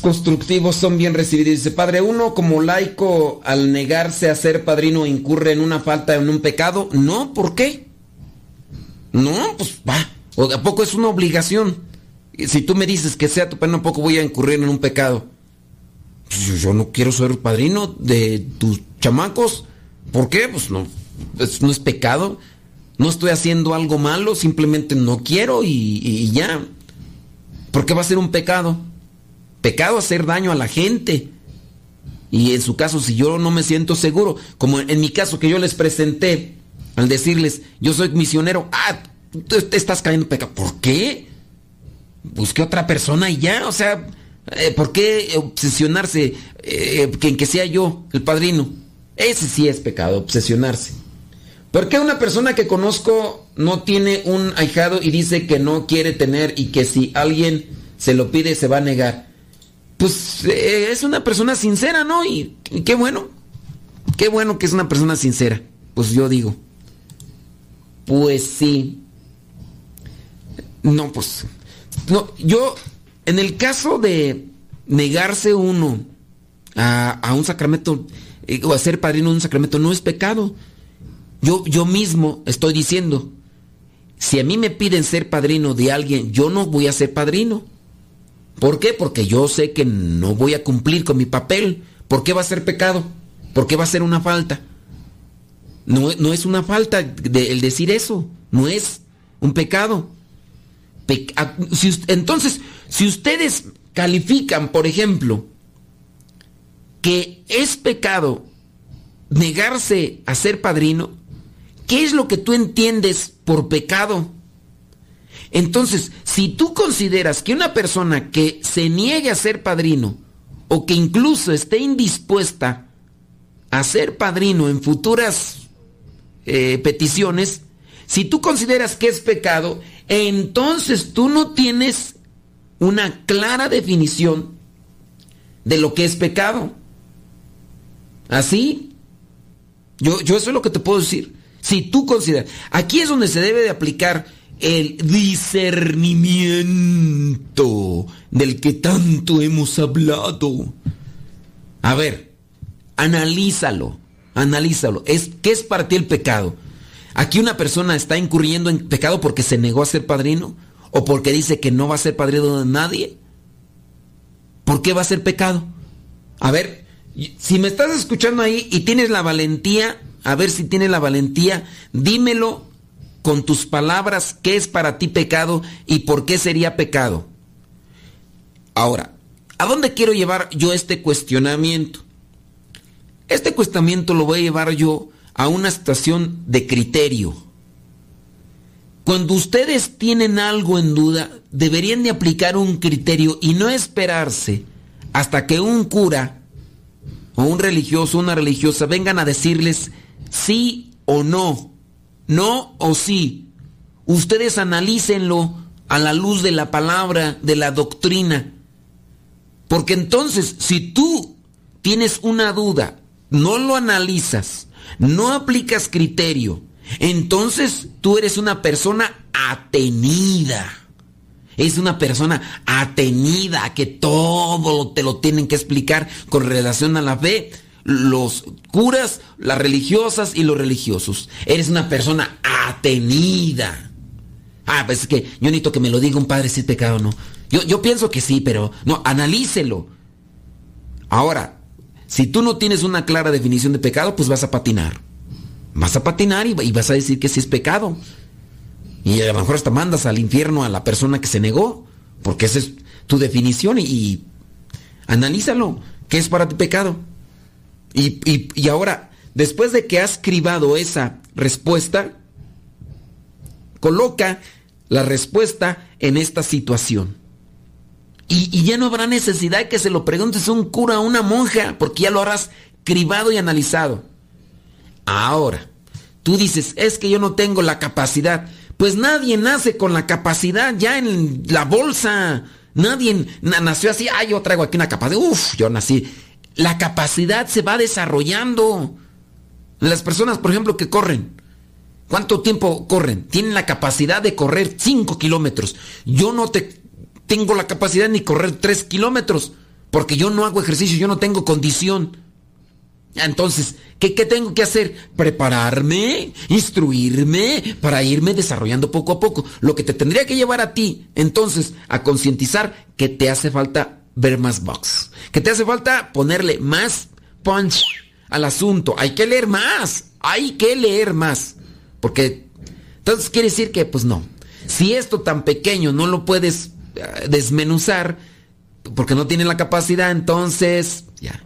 constructivos son bien recibidos. Dice, Padre, uno como laico al negarse a ser padrino incurre en una falta, en un pecado. No, ¿por qué? No, pues va. ¿O a poco es una obligación? Si tú me dices que sea tu padrino, ¿a poco voy a incurrir en un pecado? Pues yo, no quiero ser padrino de tus chamacos. ¿Por qué? Pues no, no es pecado. No estoy haciendo algo malo, simplemente no quiero y, y ya. ¿Por qué va a ser un pecado? Pecado hacer daño a la gente. Y en su caso, si yo no me siento seguro, como en mi caso que yo les presenté, al decirles, yo soy misionero, ah, tú te estás cayendo en pecado. ¿Por qué? Busque otra persona y ya, o sea, eh, ¿por qué obsesionarse eh, que en que sea yo el padrino? Ese sí es pecado, obsesionarse. ¿Por qué una persona que conozco no tiene un ahijado y dice que no quiere tener y que si alguien se lo pide se va a negar? Pues eh, es una persona sincera, ¿no? Y, qué bueno. Qué bueno que es una persona sincera. Pues yo digo. Pues sí. No, pues. No, yo, en el caso de negarse uno a, a un sacramento eh, o a ser padrino de un sacramento, no es pecado. Yo, yo mismo estoy diciendo, si a mí me piden ser padrino de alguien, yo no voy a ser padrino. ¿Por qué? Porque yo sé que no voy a cumplir con mi papel. ¿Por qué va a ser pecado? ¿Por qué va a ser una falta? No, no es una falta el decir eso, no es un pecado. Entonces, si ustedes califican, por ejemplo, que es pecado negarse a ser padrino, ¿qué es lo que tú entiendes por pecado? Entonces, si tú consideras que una persona que se niegue a ser padrino o que incluso esté indispuesta a ser padrino en futuras eh, peticiones, si tú consideras que es pecado, entonces tú no tienes una clara definición de lo que es pecado. ¿Así? Yo, yo eso es lo que te puedo decir. Si tú consideras, aquí es donde se debe de aplicar el discernimiento del que tanto hemos hablado. A ver, analízalo, analízalo. Es, ¿Qué es para ti el pecado? ¿Aquí una persona está incurriendo en pecado porque se negó a ser padrino? o porque dice que no va a ser padrino de nadie, ¿por qué va a ser pecado? A ver, si me estás escuchando ahí y tienes la valentía, a ver si tienes la valentía, dímelo con tus palabras qué es para ti pecado y por qué sería pecado. Ahora, ¿a dónde quiero llevar yo este cuestionamiento? Este cuestionamiento lo voy a llevar yo a una situación de criterio. Cuando ustedes tienen algo en duda, deberían de aplicar un criterio y no esperarse hasta que un cura o un religioso, una religiosa vengan a decirles sí o no, no o sí. Ustedes analícenlo a la luz de la palabra, de la doctrina. Porque entonces, si tú tienes una duda, no lo analizas, no aplicas criterio, entonces tú eres una persona atenida. Es una persona atenida que todo te lo tienen que explicar con relación a la fe. Los curas, las religiosas y los religiosos. Eres una persona atenida. Ah, pues es que yo necesito que me lo diga un padre si es pecado o no. Yo, yo pienso que sí, pero no, analícelo. Ahora, si tú no tienes una clara definición de pecado, pues vas a patinar. Vas a patinar y, vas a decir que sí es pecado. Y a lo mejor hasta mandas al infierno a la persona que se negó, porque esa es tu definición y, analízalo. ¿Qué es para ti pecado? Y, y ahora, después de que has cribado esa respuesta, coloca la respuesta en esta situación. Y, ya no habrá necesidad de que se lo preguntes a un cura o a una monja, porque ya lo habrás cribado y analizado. Ahora, tú dices, es que yo no tengo la capacidad. Pues nadie nace con la capacidad ya en la bolsa. Nadie nació así, ah, yo traigo aquí una capacidad. Uf, yo nací. La capacidad se va desarrollando. Las personas, por ejemplo, que corren. ¿Cuánto tiempo corren? Tienen la capacidad de correr 5 kilómetros. Yo no te tengo la capacidad ni correr 3 kilómetros, porque yo no hago ejercicio, yo no tengo condición. Entonces, ¿qué, ¿qué, tengo que hacer? Prepararme, instruirme para irme desarrollando poco a poco. Lo que te tendría que llevar a ti, entonces, a concientizar que te hace falta ver más box, que te hace falta ponerle más punch al asunto. Hay que leer más, hay que leer más. Porque entonces quiere decir que, pues no, si esto tan pequeño no lo puedes eh, desmenuzar porque no tiene la capacidad, entonces ya.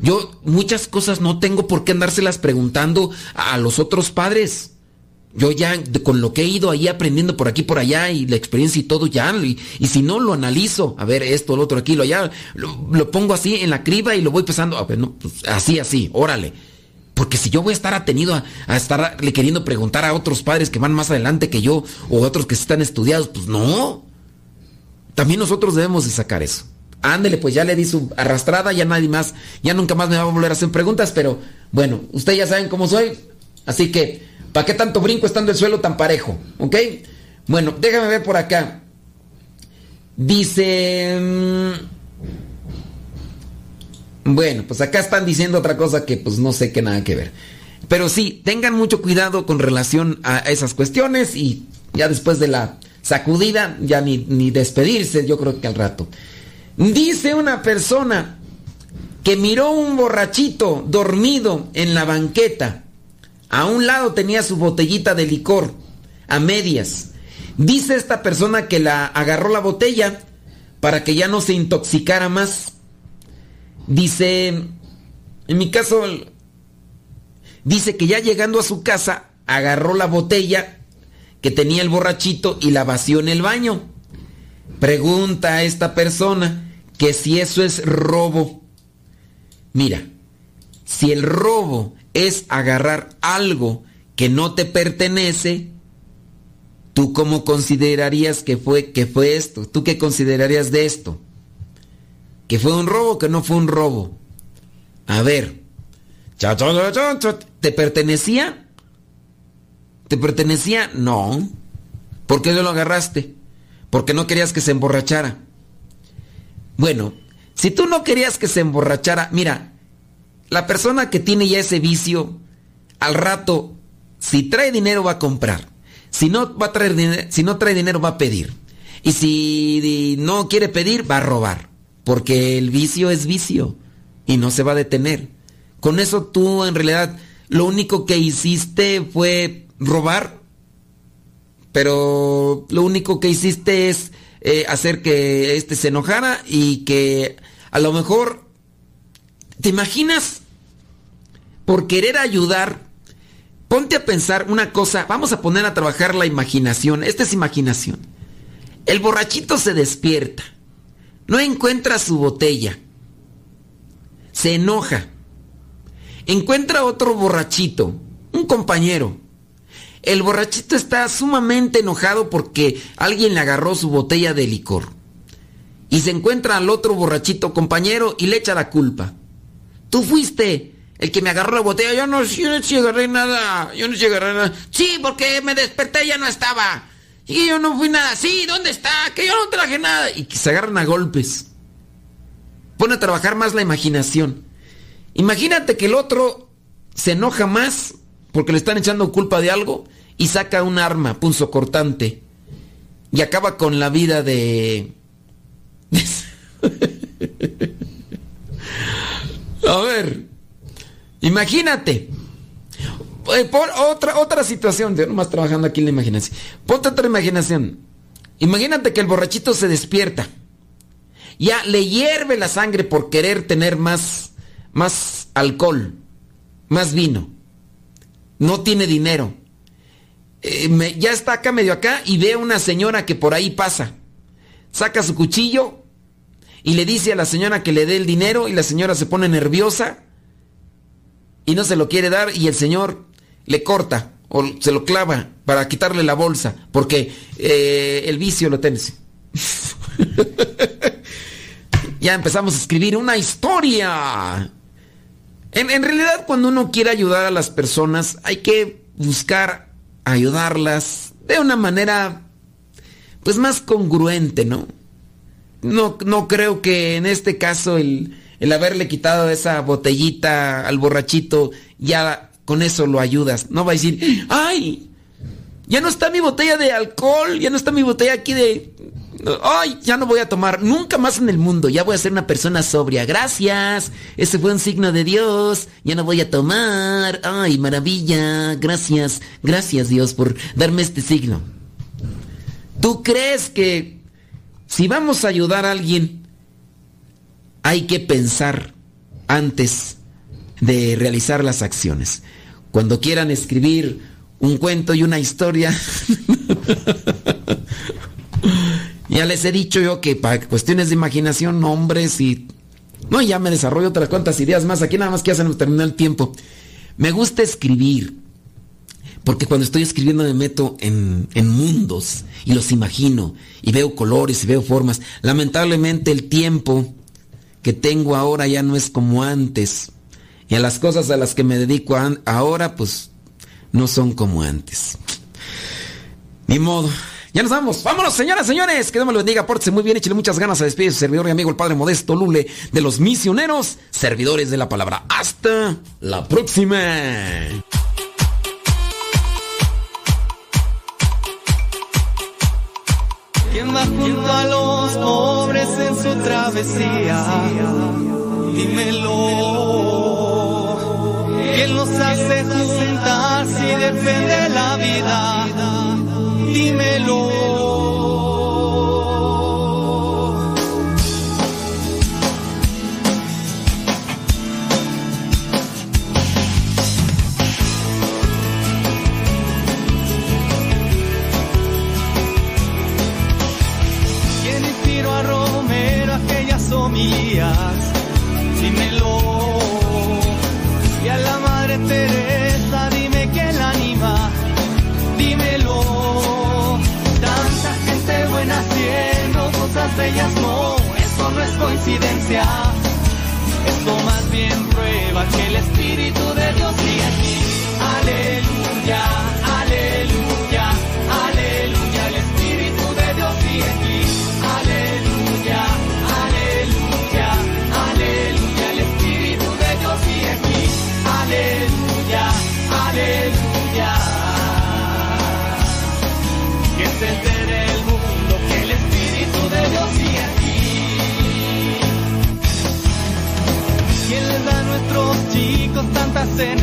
Yo muchas cosas no tengo por qué andárselas preguntando a los otros padres. Yo ya con lo que he ido ahí aprendiendo por aquí, por allá y la experiencia y todo ya, y, si no lo analizo, a ver esto, lo otro, aquí, lo allá, lo, pongo así en la criba y lo voy pesando, a ver, no, pues, así, así, órale. Porque si yo voy a estar atenido a, a estarle queriendo preguntar a otros padres que van más adelante que yo o otros que están estudiados, pues no. También nosotros debemos de sacar eso. Ándele, pues ya le di su arrastrada, ya nadie más, ya nunca más me va a volver a hacer preguntas, pero bueno, ustedes ya saben cómo soy, así que, ¿para qué tanto brinco estando el suelo tan parejo? ¿Ok? Bueno, déjame ver por acá. Dice... Mm, bueno, pues acá están diciendo otra cosa que pues no sé qué nada que ver. Pero sí, tengan mucho cuidado con relación a esas cuestiones y ya después de la sacudida, ya ni, ni despedirse, yo creo que al rato. Dice una persona que miró un borrachito dormido en la banqueta. A un lado tenía su botellita de licor, a medias. Dice esta persona que la agarró la botella para que ya no se intoxicara más. Dice, en mi caso, dice que ya llegando a su casa, agarró la botella que tenía el borrachito y la vació en el baño. Pregunta a esta persona que si eso es robo. Mira, si el robo es agarrar algo que no te pertenece, ¿tú cómo considerarías que fue, que fue esto? ¿Tú qué considerarías de esto? ¿Que fue un robo o que no fue un robo? A ver, ¿te pertenecía? ¿Te pertenecía? No. ¿Por qué no lo agarraste? Porque no querías que se emborrachara. Bueno, si tú no querías que se emborrachara, mira, la persona que tiene ya ese vicio, al rato, si trae dinero va a comprar. Si no, va a traer si no trae dinero va a pedir. Y si no quiere pedir, va a robar. Porque el vicio es vicio y no se va a detener. Con eso tú en realidad lo único que hiciste fue robar, pero lo único que hiciste es eh, hacer que este se enojara y que a lo mejor, ¿te imaginas? Por querer ayudar, ponte a pensar una cosa, vamos a poner a trabajar la imaginación, esta es imaginación. El borrachito se despierta, no encuentra su botella, se enoja, encuentra otro borrachito, un compañero. El borrachito está sumamente enojado porque alguien le agarró su botella de licor. Y se encuentra al otro borrachito compañero y le echa la culpa. Tú fuiste el que me agarró la botella. Yo no, yo no agarré nada. Yo no agarré nada. Sí, porque me desperté y ya no estaba. Y yo no fui nada. Sí, ¿dónde está? Que yo no traje nada. Y que se agarran a golpes. Pone a trabajar más la imaginación. Imagínate que el otro se enoja más porque le están echando culpa de algo y saca un arma punzo cortante y acaba con la vida de... A ver, imagínate. Eh, por otra, otra situación, yo nomás trabajando aquí en la imaginación. Ponte otra imaginación. Imagínate que el borrachito se despierta. Ya le hierve la sangre por querer tener más, más alcohol, más vino. No tiene dinero. Eh, ya está acá medio acá y ve a una señora que por ahí pasa. Saca su cuchillo y le dice a la señora que le dé el dinero y la señora se pone nerviosa y no se lo quiere dar y el señor le corta o se lo clava para quitarle la bolsa porque eh, el vicio lo tienes. ya empezamos a escribir una historia. En, en realidad cuando uno quiere ayudar a las personas hay que buscar ayudarlas de una manera pues más congruente, ¿no? No, no creo que en este caso el, el haberle quitado esa botellita al borrachito ya con eso lo ayudas. No va a decir, ay, ya no está mi botella de alcohol, ya no está mi botella aquí de... Ay, ya no voy a tomar nunca más en el mundo, ya voy a ser una persona sobria. Gracias, ese fue un signo de Dios, ya no voy a tomar. Ay, maravilla, gracias, gracias Dios por darme este signo. ¿Tú crees que si vamos a ayudar a alguien, hay que pensar antes de realizar las acciones? Cuando quieran escribir un cuento y una historia, ya les he dicho yo que para cuestiones de imaginación, nombres y... No, ya me desarrollo otras cuantas ideas más. Aquí nada más que hacen terminar el tiempo. Me gusta escribir. Porque cuando estoy escribiendo me meto en, en, mundos y los imagino y veo colores y veo formas. Lamentablemente el tiempo que tengo ahora ya no es como antes. Y a las cosas a las que me dedico ahora pues no son como antes. Ni modo. Ya nos vamos. Vámonos, señoras, señores. Que Dios me lo bendiga. Pórtese muy bien. Échale muchas ganas a despedir su servidor y amigo, el Padre Modesto Lule, de los misioneros, servidores de la palabra. Hasta la próxima. ¿Quién travesía? Dímelo. ¿Quién los hace juntar si defiende la vida? Dímelo. Bellas, no, eso no es coincidencia. Esto más bien prueba que el Espíritu de Dios sigue aquí. Aleluya, tantas cenas.